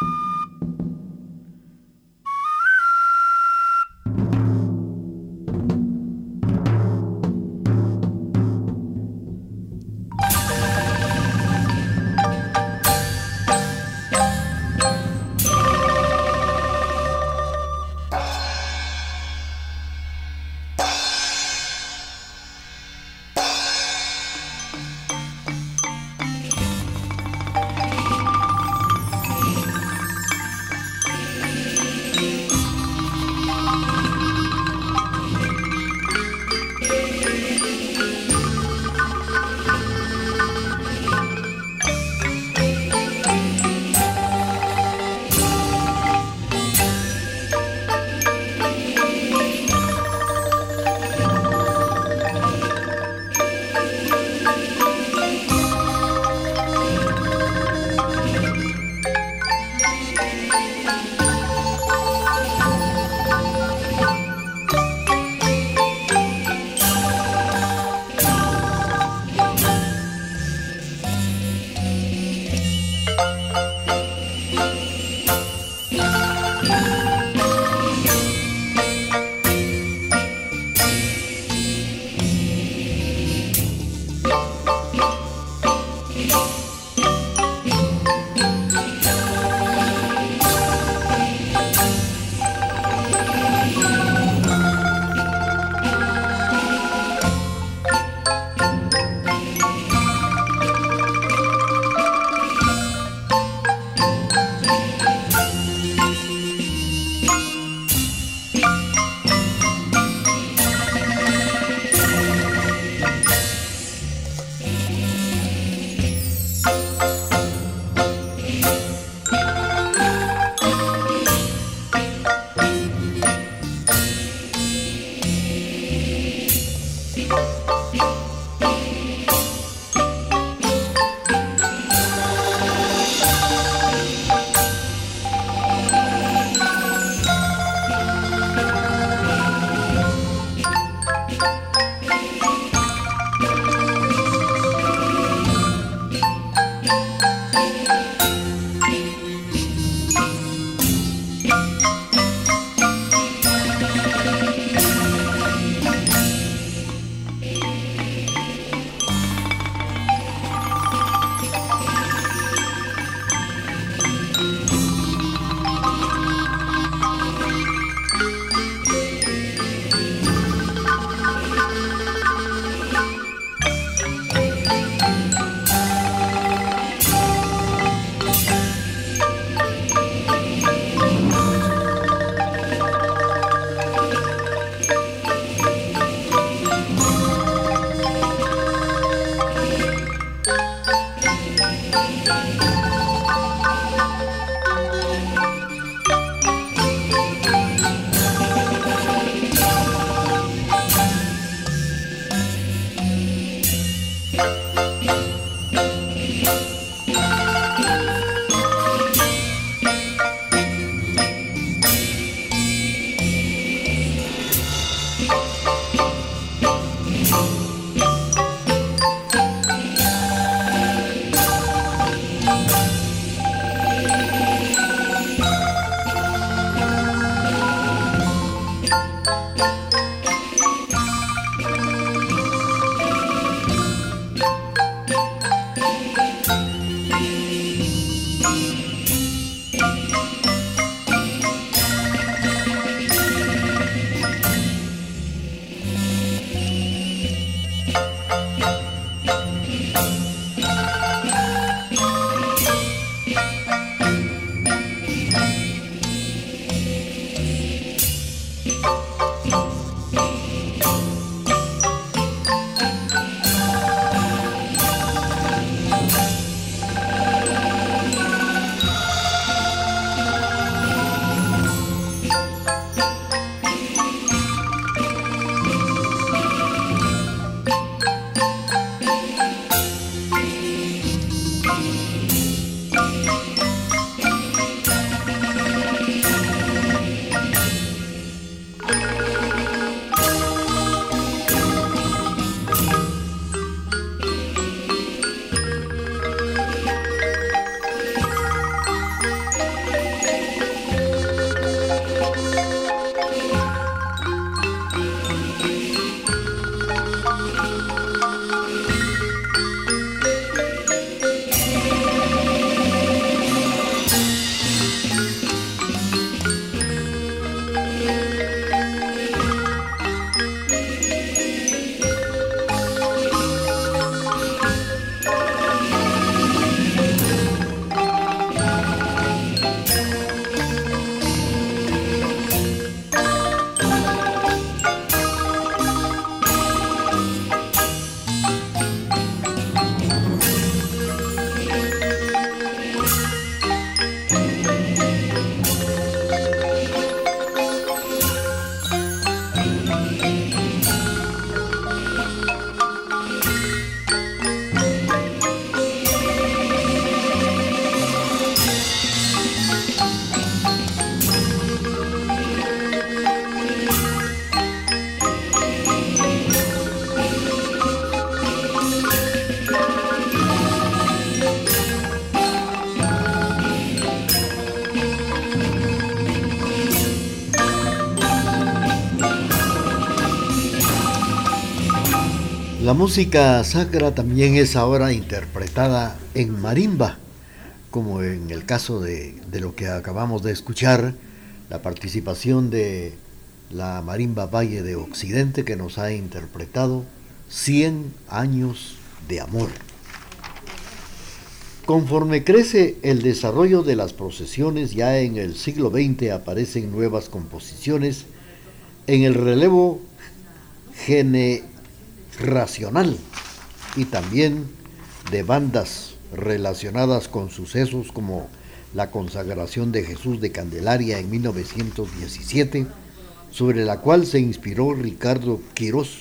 you La música sacra también es ahora interpretada en marimba, como en el caso de, lo que acabamos de escuchar, la participación de la marimba Valle de Occidente que nos ha interpretado 100 años de amor. Conforme crece el desarrollo de las procesiones, ya en el siglo XX aparecen nuevas composiciones en el relevo generacional y también de bandas relacionadas con sucesos como la consagración de Jesús de Candelaria en 1917, sobre la cual se inspiró Ricardo Quirós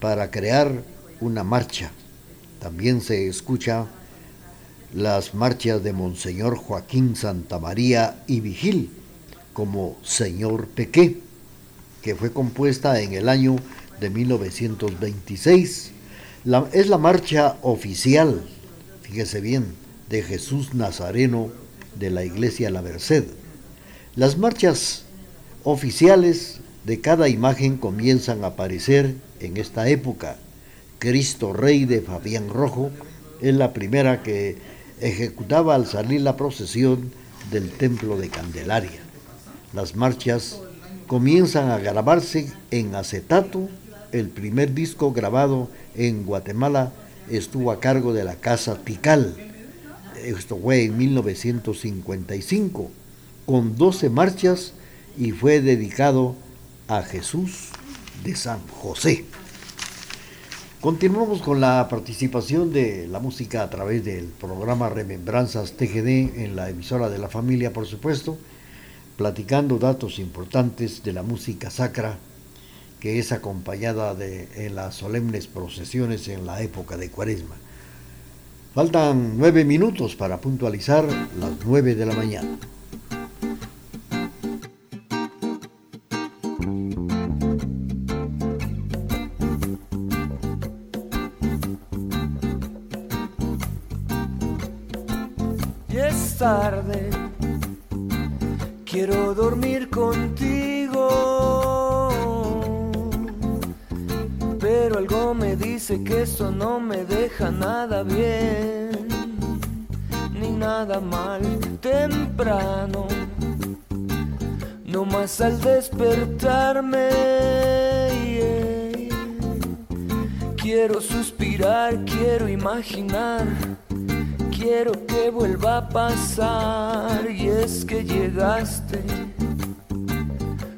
para crear una marcha. También se escucha las marchas de Monseñor Joaquín Santamaría y Vigil, como Señor Pequé, que fue compuesta en el año de 1926. es la marcha oficial, fíjese bien, de Jesús Nazareno de la Iglesia La Merced. Las marchas oficiales de cada imagen comienzan a aparecer en esta época. Cristo Rey de Fabián Rojo es la primera que ejecutaba al salir la procesión del templo de Candelaria. Las marchas comienzan a grabarse en acetato. El primer disco grabado en Guatemala estuvo a cargo de la Casa Tical. Esto fue en 1955, con 12 marchas y fue dedicado a Jesús de San José. Continuamos con la participación de la música a través del programa Remembranzas TGD en la emisora de la familia, por supuesto, platicando datos importantes de la música sacra que es acompañada de, en las solemnes procesiones en la época de Cuaresma. Faltan nueve minutos para puntualizar las nueve de la mañana. tarde. Quiero dormir contigo. Dice que eso no me deja nada bien, ni nada mal temprano. No más al despertarme. Quiero suspirar, quiero imaginar quiero que vuelva a pasar y es que llegaste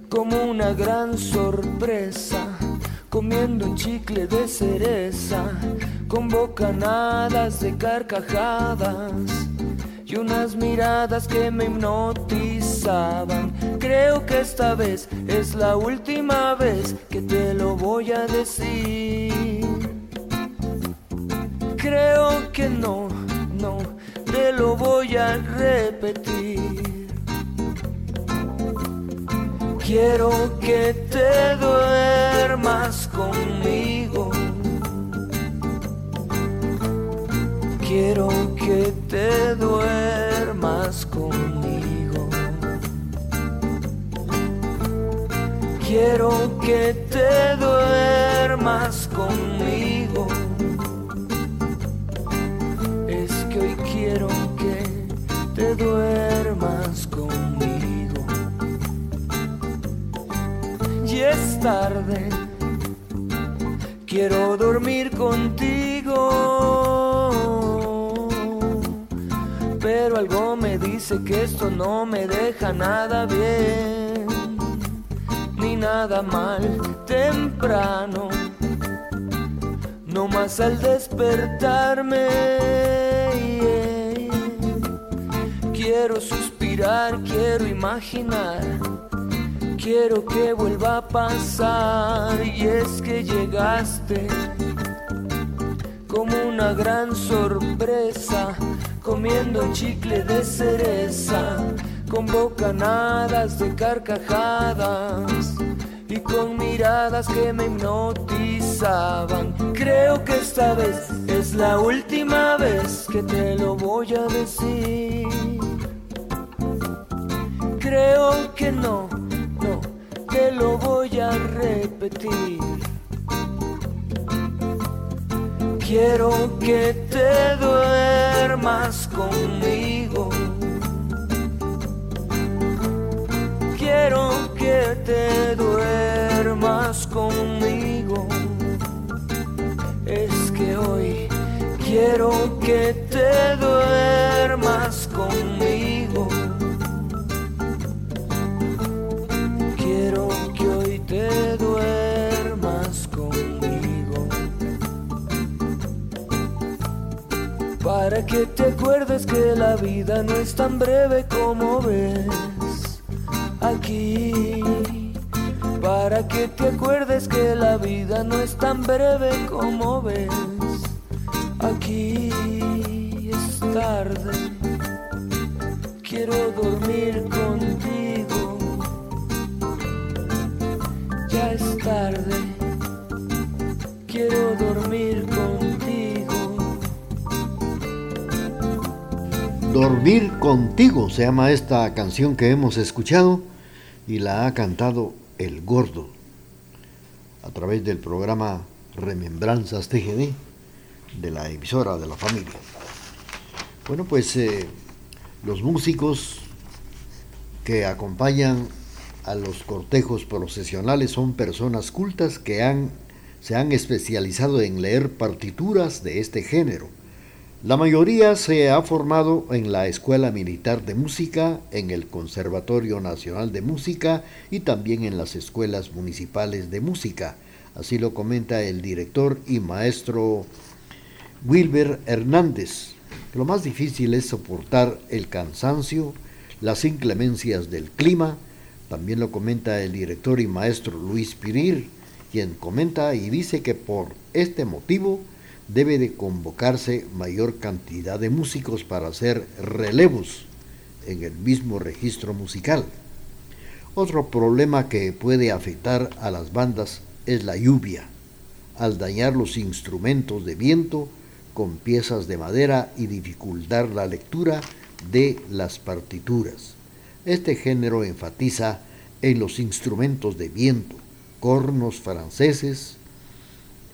como una gran sorpresa, comiendo un chicle de cereza, con bocanadas de carcajadas y unas miradas que me hipnotizaban. Creo que esta vez es la última vez que te lo voy a decir. Creo que no te lo voy a repetir. Quiero que te duermas conmigo. Quiero que te duermas conmigo. Quiero que te duermas conmigo. quiero que te duermas conmigo. Y es tarde, quiero dormir contigo. Pero algo me dice que esto no me deja nada bien, ni nada mal temprano. No más al despertarme Quiero suspirar, quiero imaginar, quiero que vuelva a pasar. Y es que llegaste como una gran sorpresa, comiendo chicle de cereza, con bocanadas de carcajadas y con miradas que me hipnotizaban. Creo que esta vez es la última vez que te lo voy a decir creo que no, te lo voy a repetir. Quiero que te duermas conmigo. Quiero que te duermas conmigo. Es que hoy quiero que te duermas conmigo. Quiero que hoy te duermas conmigo. Para que te acuerdes que la vida no es tan breve como ves aquí. Para que te acuerdes que la vida no es tan breve como ves aquí. Es tarde, quiero dormir contigo. Es tarde, quiero dormir contigo. Dormir contigo se llama esta canción que hemos escuchado y la ha cantado El Gordo a través del programa Remembranzas TGD de la emisora de la familia. Bueno, pues eh, los músicos que acompañan a los cortejos procesionales son personas cultas que han, se han especializado en leer partituras de este género la mayoría se ha formado en la Escuela Militar de Música, en el Conservatorio Nacional de Música y también en las escuelas municipales de música. Así lo comenta el director y maestro Wilber Hernández. Lo más difícil es soportar el cansancio, las inclemencias del clima. También lo comenta el director y maestro Luis Pirir, quien comenta y dice que por este motivo debe de convocarse mayor cantidad de músicos para hacer relevos en el mismo registro musical. Otro problema que puede afectar a las bandas es la lluvia, al dañar los instrumentos de viento con piezas de madera y dificultar la lectura de las partituras. Este género enfatiza en los instrumentos de viento, cornos franceses,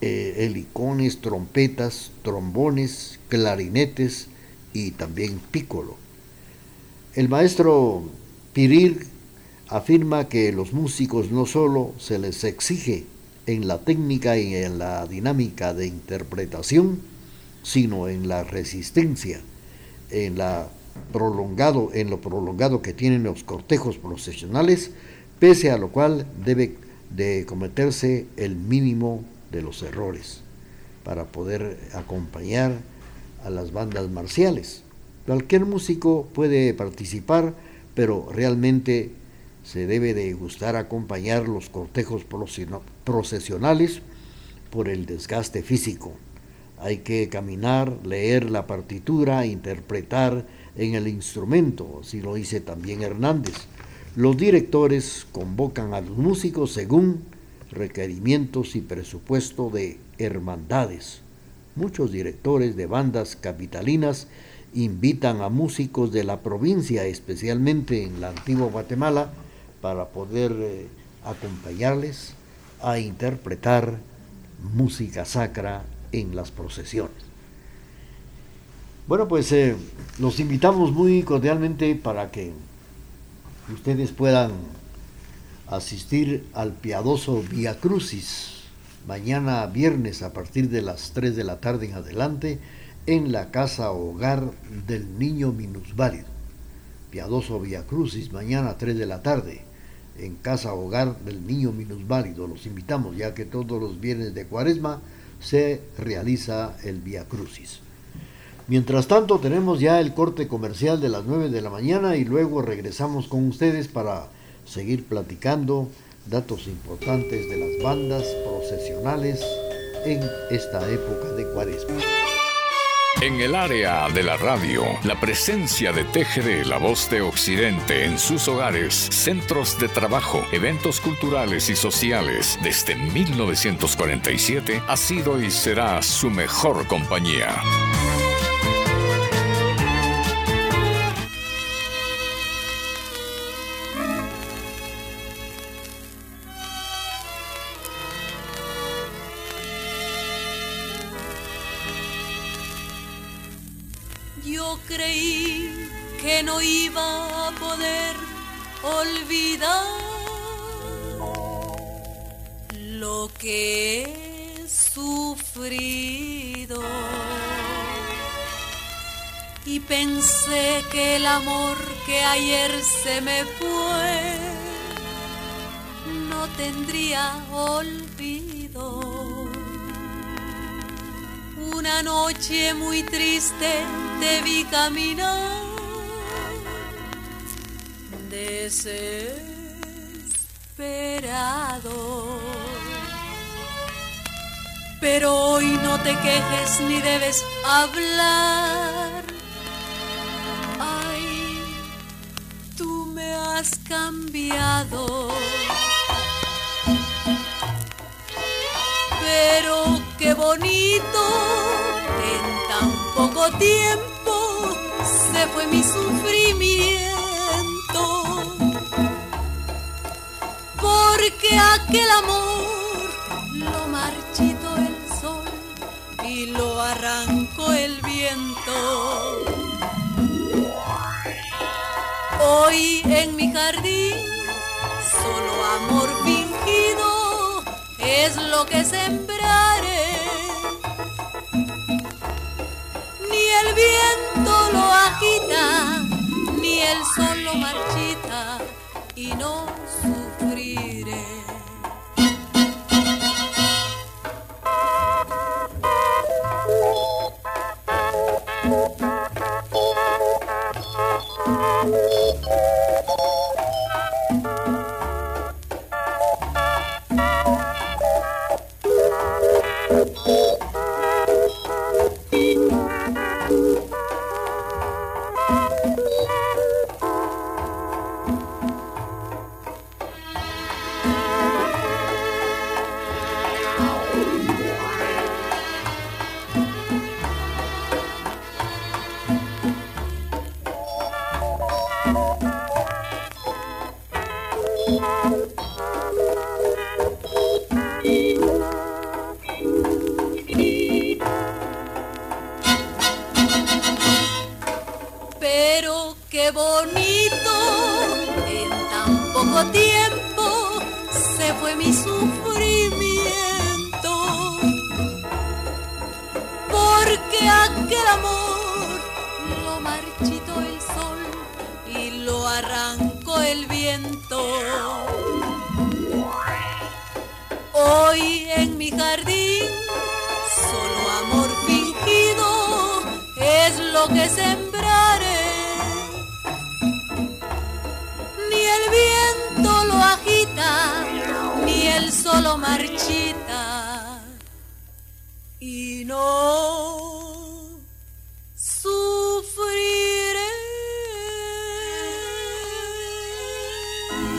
eh, helicones, trompetas, trombones, clarinetes y también pícolo. El maestro Pirir afirma que los músicos no solo se les exige en la técnica y en la dinámica de interpretación, sino en la resistencia, en la prolongado, en lo prolongado que tienen los cortejos procesionales, pese a lo cual debe de cometerse el mínimo de los errores para poder acompañar a las bandas marciales. Cualquier músico puede participar, pero realmente se debe de gustar acompañar los cortejos procesionales por el desgaste físico. Hay que caminar, leer la partitura, interpretar en el instrumento, así lo dice también Hernández. Los directores convocan a los músicos según requerimientos y presupuesto de hermandades. Muchos directores de bandas capitalinas invitan a músicos de la provincia, especialmente en la antigua Guatemala, para poder eh, acompañarles a interpretar música sacra en las procesiones. Bueno, pues eh, los invitamos muy cordialmente para que ustedes puedan asistir al piadoso Via Crucis mañana viernes a partir de las 3 de la tarde en adelante en la casa hogar del niño minusválido. Piadoso Via Crucis mañana a 3 de la tarde en casa hogar del niño minusválido. Los invitamos ya que todos los viernes de cuaresma se realiza el Via Crucis. Mientras tanto tenemos ya el corte comercial de las 9 de la mañana y luego regresamos con ustedes para seguir platicando datos importantes de las bandas procesionales en esta época de cuaresma. En el área de la radio, la presencia de TGD, la voz de Occidente, en sus hogares, centros de trabajo, eventos culturales y sociales, desde 1947, ha sido y será su mejor compañía. No iba a poder olvidar lo que he sufrido. Y pensé que el amor que ayer se me fue no tendría olvido. Una noche muy triste te vi caminar desesperado. Pero hoy no te quejes ni debes hablar. Ay, tú me has cambiado. Pero qué bonito en tan poco tiempo se fue mi sufrimiento. Porque aquel amor lo marchito el sol y lo arrancó el viento. Hoy en mi jardín solo amor fingido es lo que sembraré. Ni el viento lo agita, ni el sol lo marchita y no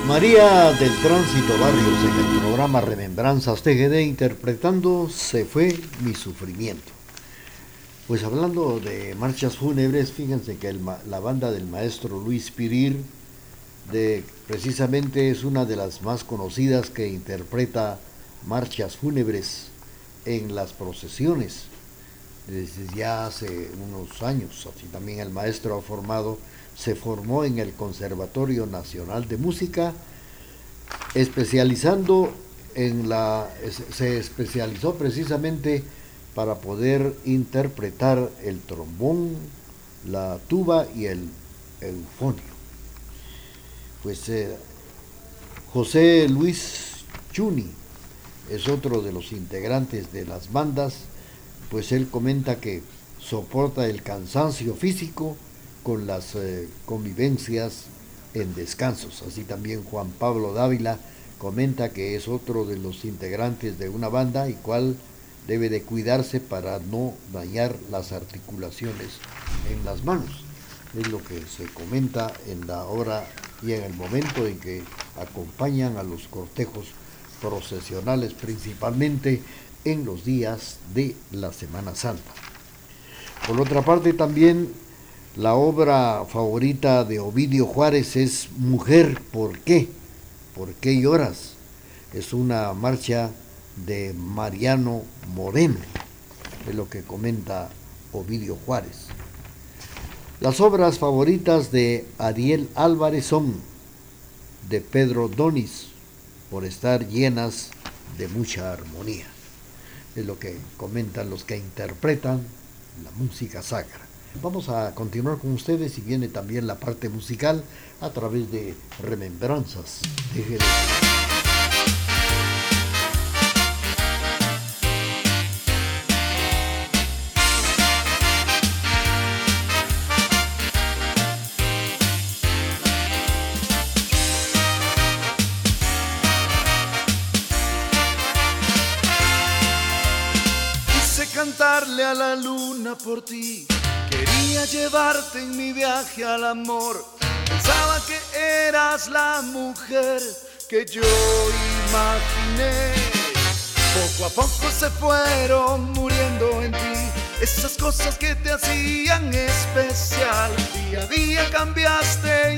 María del Tránsito Barrios en el programa Remembranzas TGD interpretando Se fue mi sufrimiento. Pues hablando de marchas fúnebres, fíjense que la banda del maestro Luis Pirir precisamente es una de las más conocidas que interpreta marchas fúnebres en las procesiones desde ya hace unos años. Así también el maestro ha formado se formó en el Conservatorio Nacional de Música, especializando en la, se especializó precisamente para poder interpretar el trombón, la tuba y el eufonio. Pues eh, José Luis Chuni es otro de los integrantes de las bandas, pues él comenta que soporta el cansancio físico, con las eh, convivencias en descansos. Así también Juan Pablo Dávila comenta que es otro de los integrantes de una banda y cual debe de cuidarse para no dañar las articulaciones en las manos. Es lo que se comenta en la hora y en el momento en que acompañan a los cortejos procesionales, principalmente en los días de la Semana Santa. Por otra parte, también la obra favorita de Ovidio Juárez es Mujer, ¿por qué? ¿Por qué lloras? Es una marcha de Mariano Moreno, es lo que comenta Ovidio Juárez. Las obras favoritas de Ariel Álvarez son de Pedro Donis, por estar llenas de mucha armonía. Es lo que comentan los que interpretan la música sacra. Vamos a continuar con ustedes y viene también la parte musical a través de Remembranzas de. La luna por ti. Quería llevarte en mi viaje al amor. Pensaba que eras la mujer que yo imaginé. Poco a poco se fueron muriendo en ti esas cosas que te hacían especial. Día a día cambiaste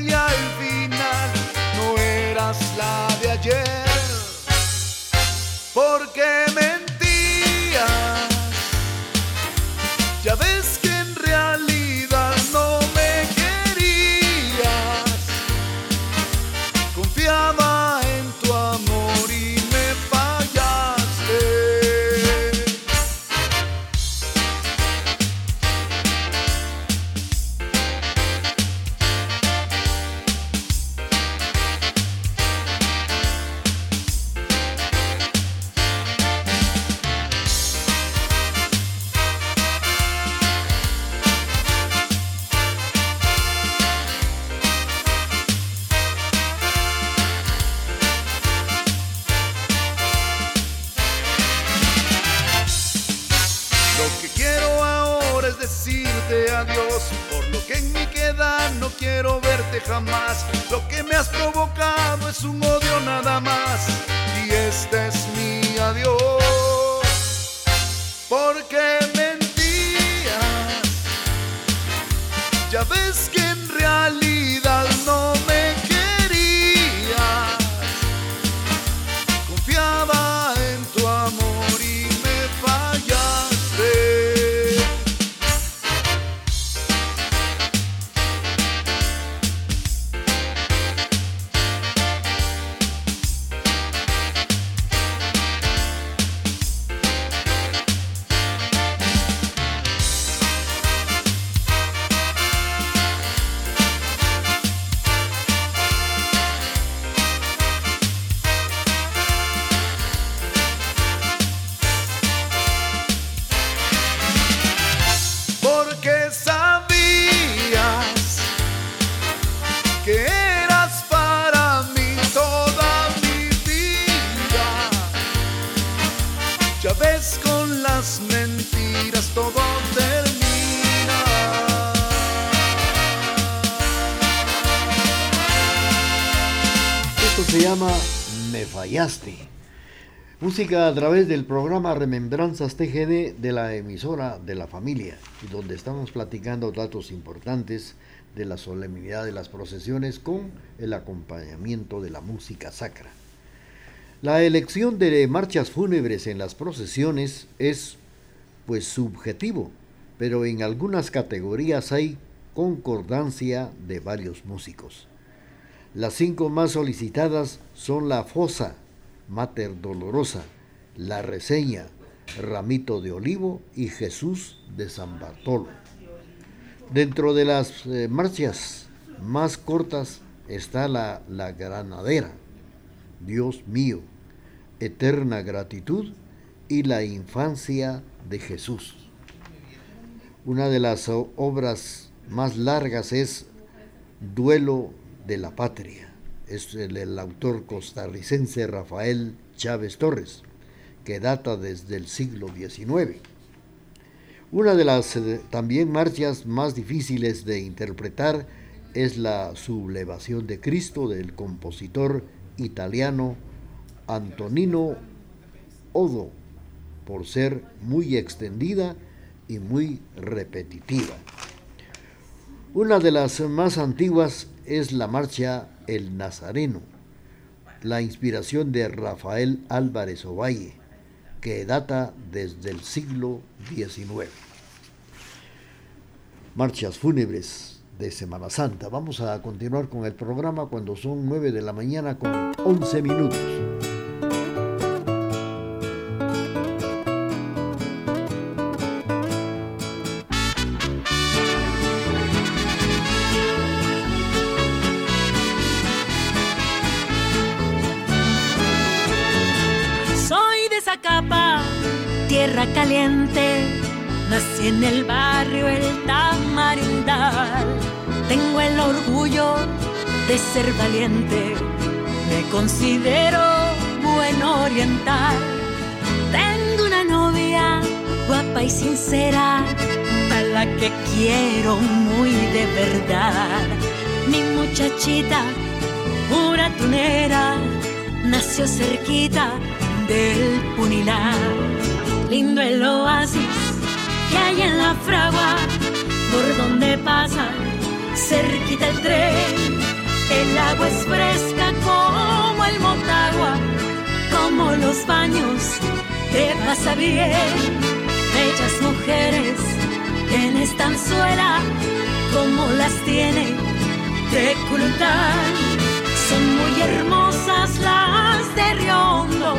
Música a través del programa Remembranzas TGD de la emisora de la familia, donde estamos platicando datos importantes de la solemnidad de las procesiones con el acompañamiento de la música sacra. La elección de marchas fúnebres en las procesiones es pues subjetivo, pero en algunas categorías hay concordancia de varios músicos. Las cinco más solicitadas son la fosa, Mater Dolorosa, la reseña, Ramito de Olivo y Jesús de San Bartolo. Dentro de las eh, marchas más cortas está la, la granadera, Dios mío, eterna gratitud y la infancia de Jesús. Una de las obras más largas es Duelo de la Patria. Es el, autor costarricense Rafael Chávez Torres, que data desde el siglo XIX. Una de las eh, también marchas más difíciles de interpretar es la Sublevación de Cristo del compositor italiano Antonino Odo, por ser muy extendida y muy repetitiva. Una de las más antiguas es la marcha El Nazareno, la inspiración de Rafael Álvarez Ovalle, que data desde el siglo XIX. Marchas fúnebres de Semana Santa. Vamos a continuar con el programa cuando son 9 de la mañana con 11 minutos. Nací en el barrio El Tamarindal. Tengo el orgullo de ser valiente. Me considero buen oriental. Tengo una novia guapa y sincera, a la que quiero muy de verdad. Mi muchachita, pura tunera, nació cerquita del Punilar. Lindo el oasis que hay en la fragua, por donde pasa cerquita el tren. El agua es fresca como el Motagua, como los baños, te pasa bien. Bellas mujeres en estanzuela, como las tiene de Culután. Son muy hermosas las de Riondo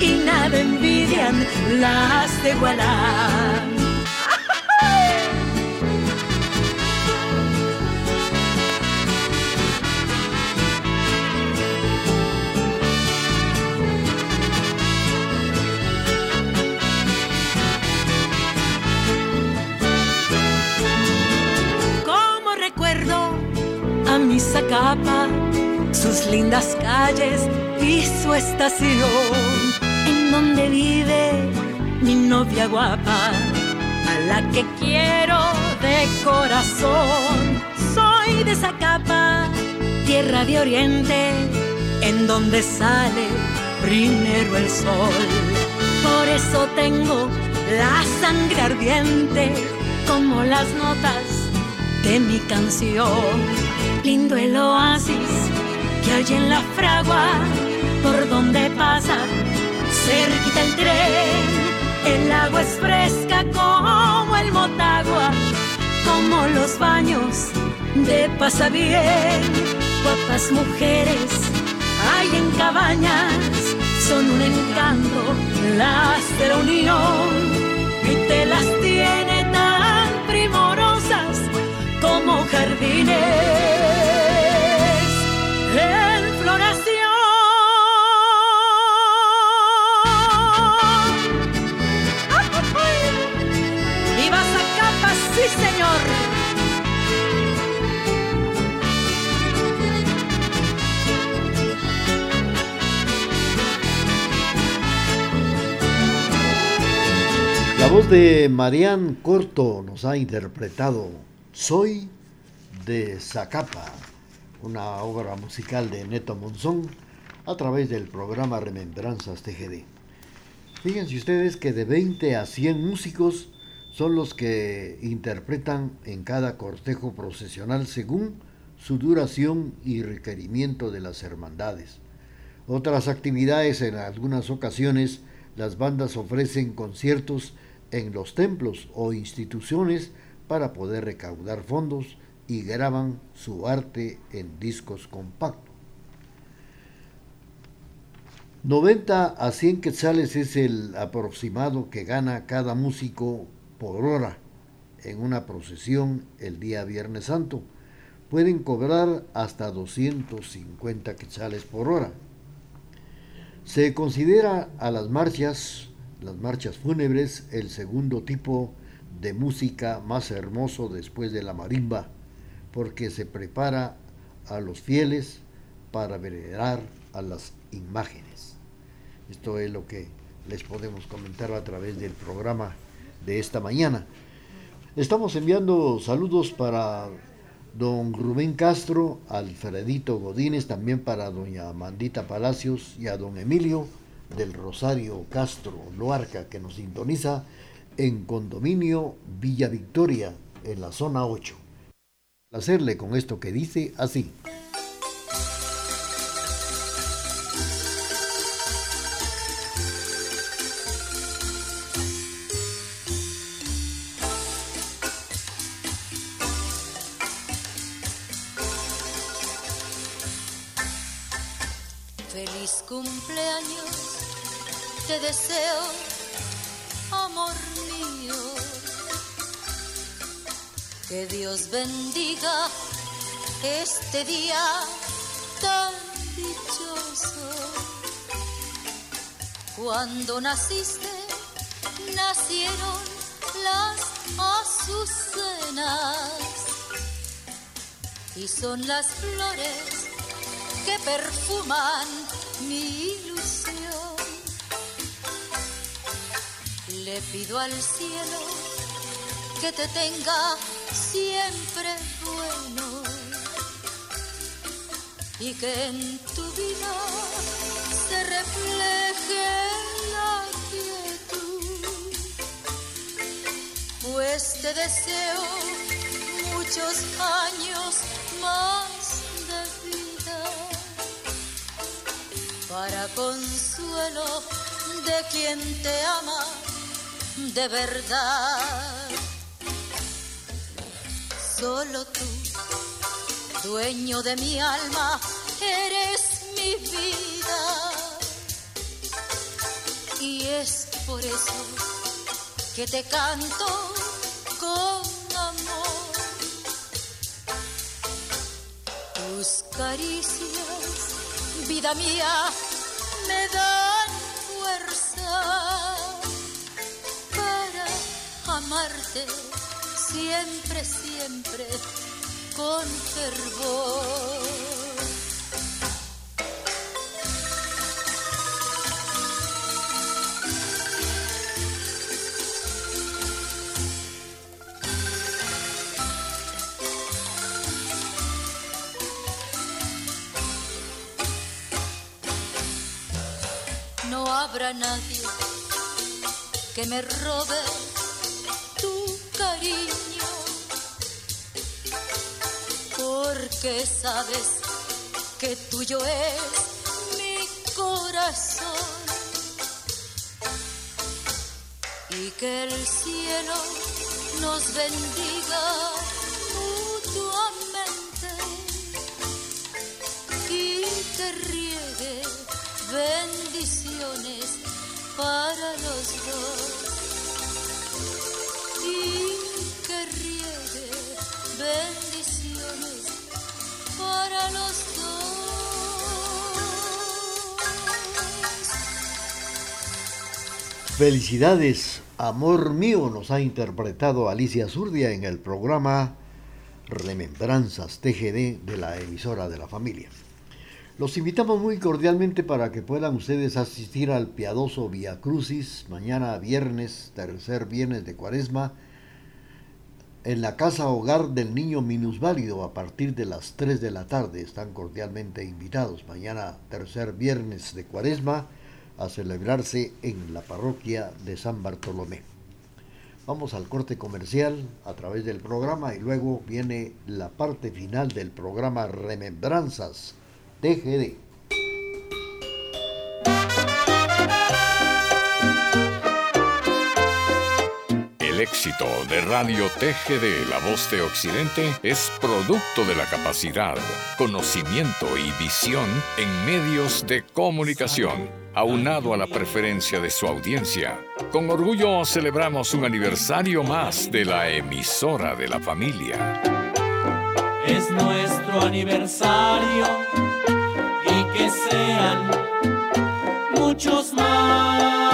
y nada envidian las de Gualán. mi Zacapa, sus lindas calles y su estación, donde vive mi novia guapa, a la que quiero de corazón. Soy de Zacapa, tierra de oriente, en donde sale primero el sol. Por eso tengo la sangre ardiente, como las notas de mi canción lindo el oasis que hay en la fragua, por donde pasa cerquita el tren. El agua es fresca como el Motagua, como los baños de pasa bien. Guapas mujeres hay en cabañas, son un encanto las de la unión y te las tiene tan primorosas como jardines. La voz de Marian Corto nos ha interpretado Soy de Zacapa, una obra musical de Neto Monzón a través del programa Remembranzas TGD. Fíjense ustedes que de 20 a 100 músicos son los que interpretan en cada cortejo procesional según su duración y requerimiento de las hermandades. Otras actividades en algunas ocasiones las bandas ofrecen conciertos en los templos o instituciones para poder recaudar fondos y graban su arte en discos compactos. 90 a 100 quetzales es el aproximado que gana cada músico por hora en una procesión el día Viernes Santo. Pueden cobrar hasta 250 quetzales por hora. Se considera a las marchas las marchas fúnebres, el segundo tipo de música más hermoso después de la marimba, porque se prepara a los fieles para venerar a las imágenes. Esto es lo que les podemos comentar a través del programa de esta mañana. Estamos enviando saludos para don Rubén Castro, Alfredito Godínez, también para doña Mandita Palacios y a don Emilio del Rosario Castro Loarca que nos sintoniza en condominio Villa Victoria en la zona 8. Hacerle con esto que dice así. Feliz cumpleaños, te deseo, amor mío. Que Dios bendiga este día tan dichoso. Cuando naciste, nacieron las azucenas y son las flores que perfuman mi ilusión. Le pido al cielo que te tenga siempre bueno y que en tu vida se refleje la quietud. Pues te deseo muchos años más consuelo de quien te ama de verdad. Solo tú, dueño de mi alma, eres mi vida. Y es por eso que te canto con amor. Tus caricias, vida mía, me dan fuerza para amarte siempre, siempre con fervor. Habrá nadie que me robe tu cariño, porque sabes que tuyo es mi corazón y que el cielo nos bendiga mutuamente y te riegue bendiciones bendiciones para los dos. Felicidades, amor mío, nos ha interpretado Alicia Zurdia en el programa Remembranzas TGD de la emisora de la familia. Los invitamos muy cordialmente para que puedan ustedes asistir al piadoso Via Crucis mañana viernes, tercer viernes de Cuaresma, en la casa hogar del niño minusválido a partir de las 3 de la tarde. Están cordialmente invitados mañana, tercer viernes de Cuaresma, a celebrarse en la parroquia de San Bartolomé. Vamos al corte comercial a través del programa y luego viene la parte final del programa Remembranzas TGD. Éxito de Radio TGD La Voz de Occidente es producto de la capacidad, conocimiento y visión en medios de comunicación, aunado a la preferencia de su audiencia. Con orgullo celebramos un aniversario más de la emisora de la familia. Es nuestro aniversario y que sean muchos más.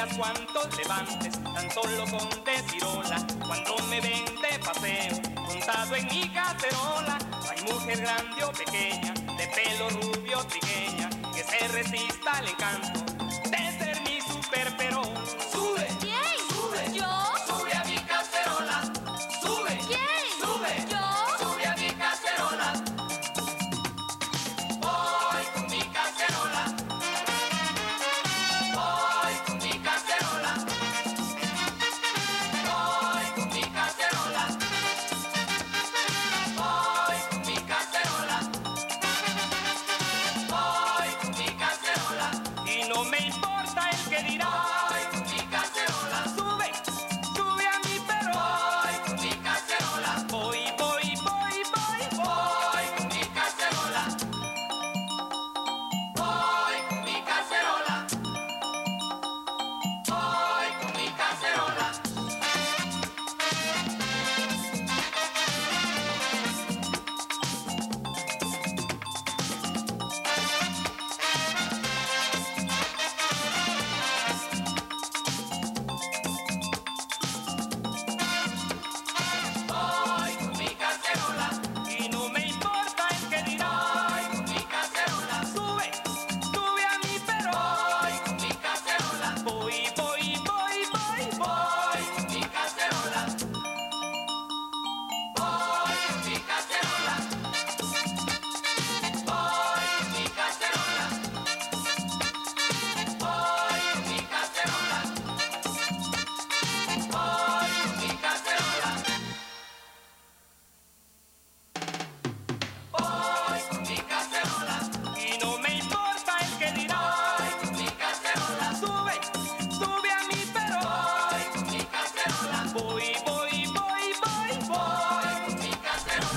Vieras cuántos levantes, tan solo con hola, cuando me ven de paseo, montado en mi cacerola. Hay mujer grande o pequeña, de pelo rubio o trigueña, que se resista al encanto de ser mi super perón.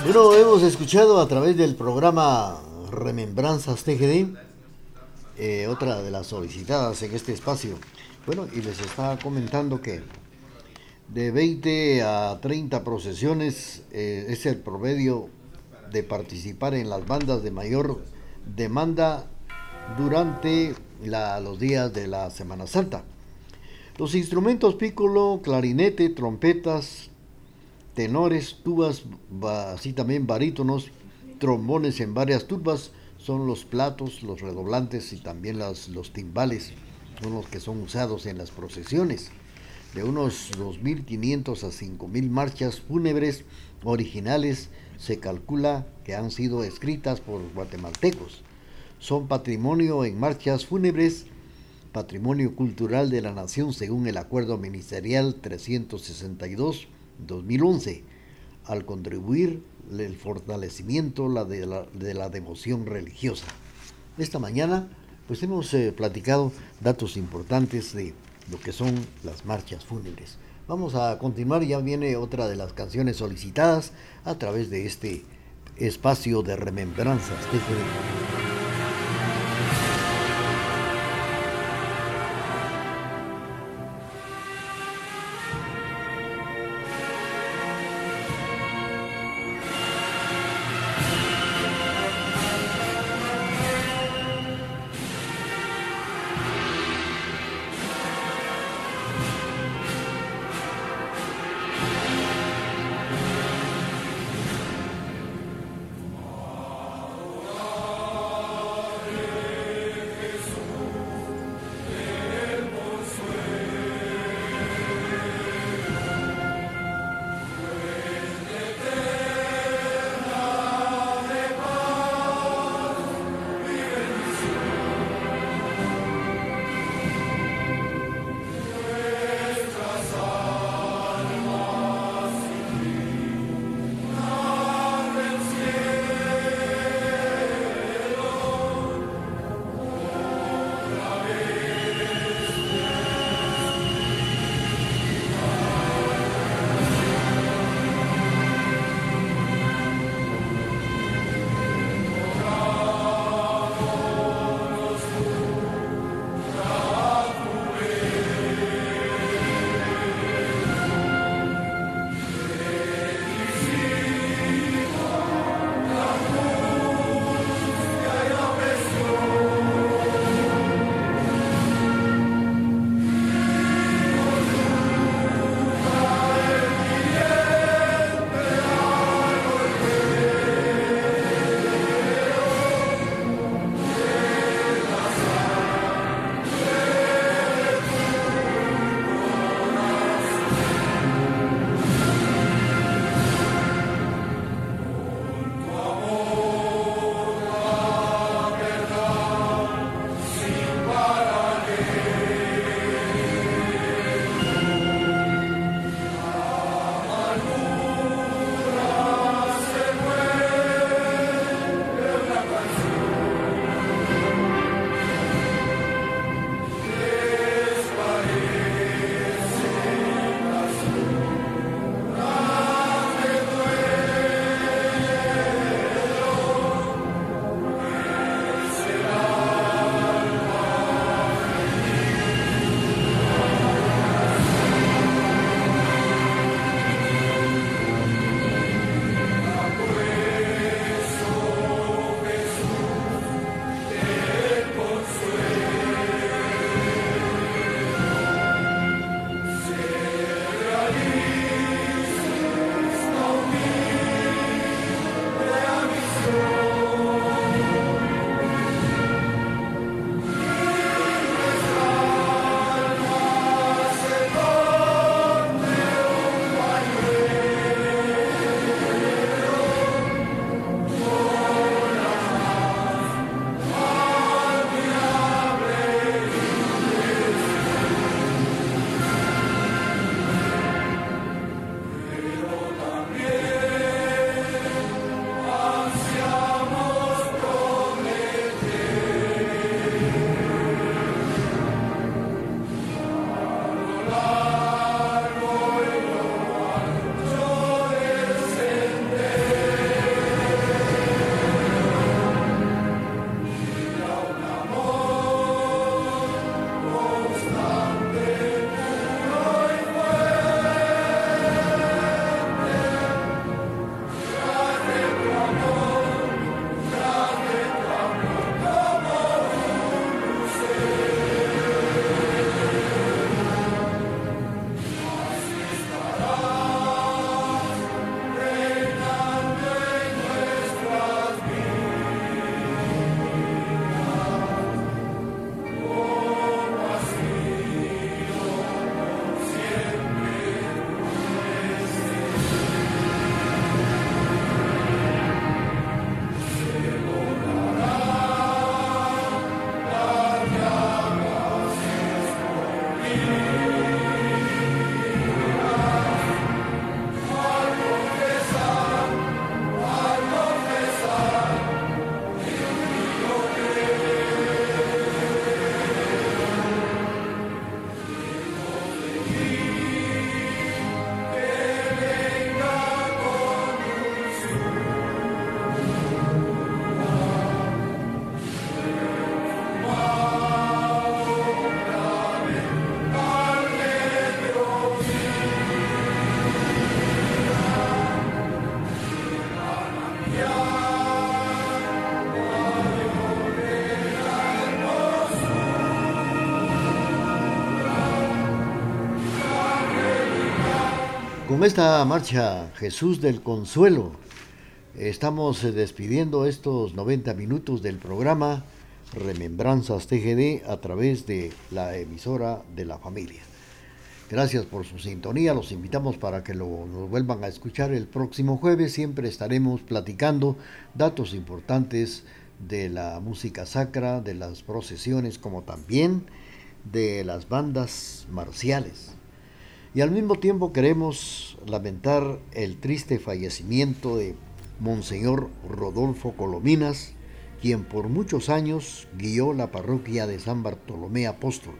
Bueno, hemos escuchado a través del programa Remembranzas TGD, eh, otra de las solicitadas en este espacio. Bueno, y les estaba comentando que de 20 a 30 procesiones eh, es el promedio de participar en las bandas de mayor demanda durante la- los días de la Semana Santa. Los instrumentos pícolo, clarinete, trompetas, tenores, tubas, ba- así también barítonos, trombones en varias tubas, son los platos, los redoblantes y también las- los timbales, son los que son usados en las procesiones. De unos 2.500 a 5.000 marchas fúnebres originales se calcula que han sido escritas por guatemaltecos. Son patrimonio en marchas fúnebres Patrimonio Cultural de la Nación según el Acuerdo Ministerial 362-2011, al contribuir el fortalecimiento de, la, de la devoción religiosa. Esta mañana pues hemos eh, platicado datos importantes de lo que son las marchas fúnebres. Vamos a continuar, ya viene otra de las canciones solicitadas a través de este espacio de remembranzas. Con esta marcha Jesús del Consuelo, estamos eh, despidiendo estos 90 minutos del programa Remembranzas TGD a través de la emisora de la familia. Gracias por su sintonía, los invitamos para que lo, nos vuelvan a escuchar el próximo jueves. Siempre estaremos platicando datos importantes de la música sacra, de las procesiones, como también de las bandas marciales. Y al mismo tiempo queremos lamentar el triste fallecimiento de Monseñor Rodolfo Colominas, quien por muchos años guió la parroquia de San Bartolomé Apóstol.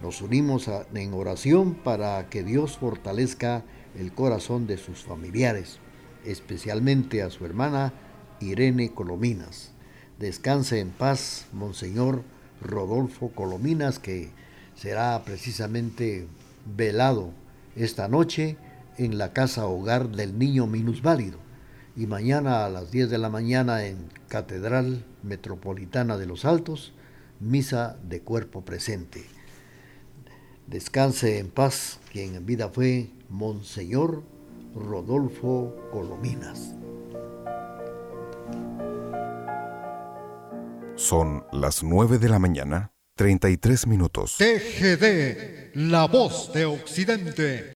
Nos unimos en oración para que Dios fortalezca el corazón de sus familiares, especialmente a su hermana Irene Colominas. Descanse en paz, Monseñor Rodolfo Colominas, que será precisamente velado esta noche en la casa hogar del niño minusválido y mañana a las 10 de la mañana en Catedral Metropolitana de los Altos, misa de cuerpo presente. Descanse en paz quien en vida fue Monseñor Rodolfo Colominas. Son las 9 de la mañana, 33 minutos. TGD, la voz de Occidente.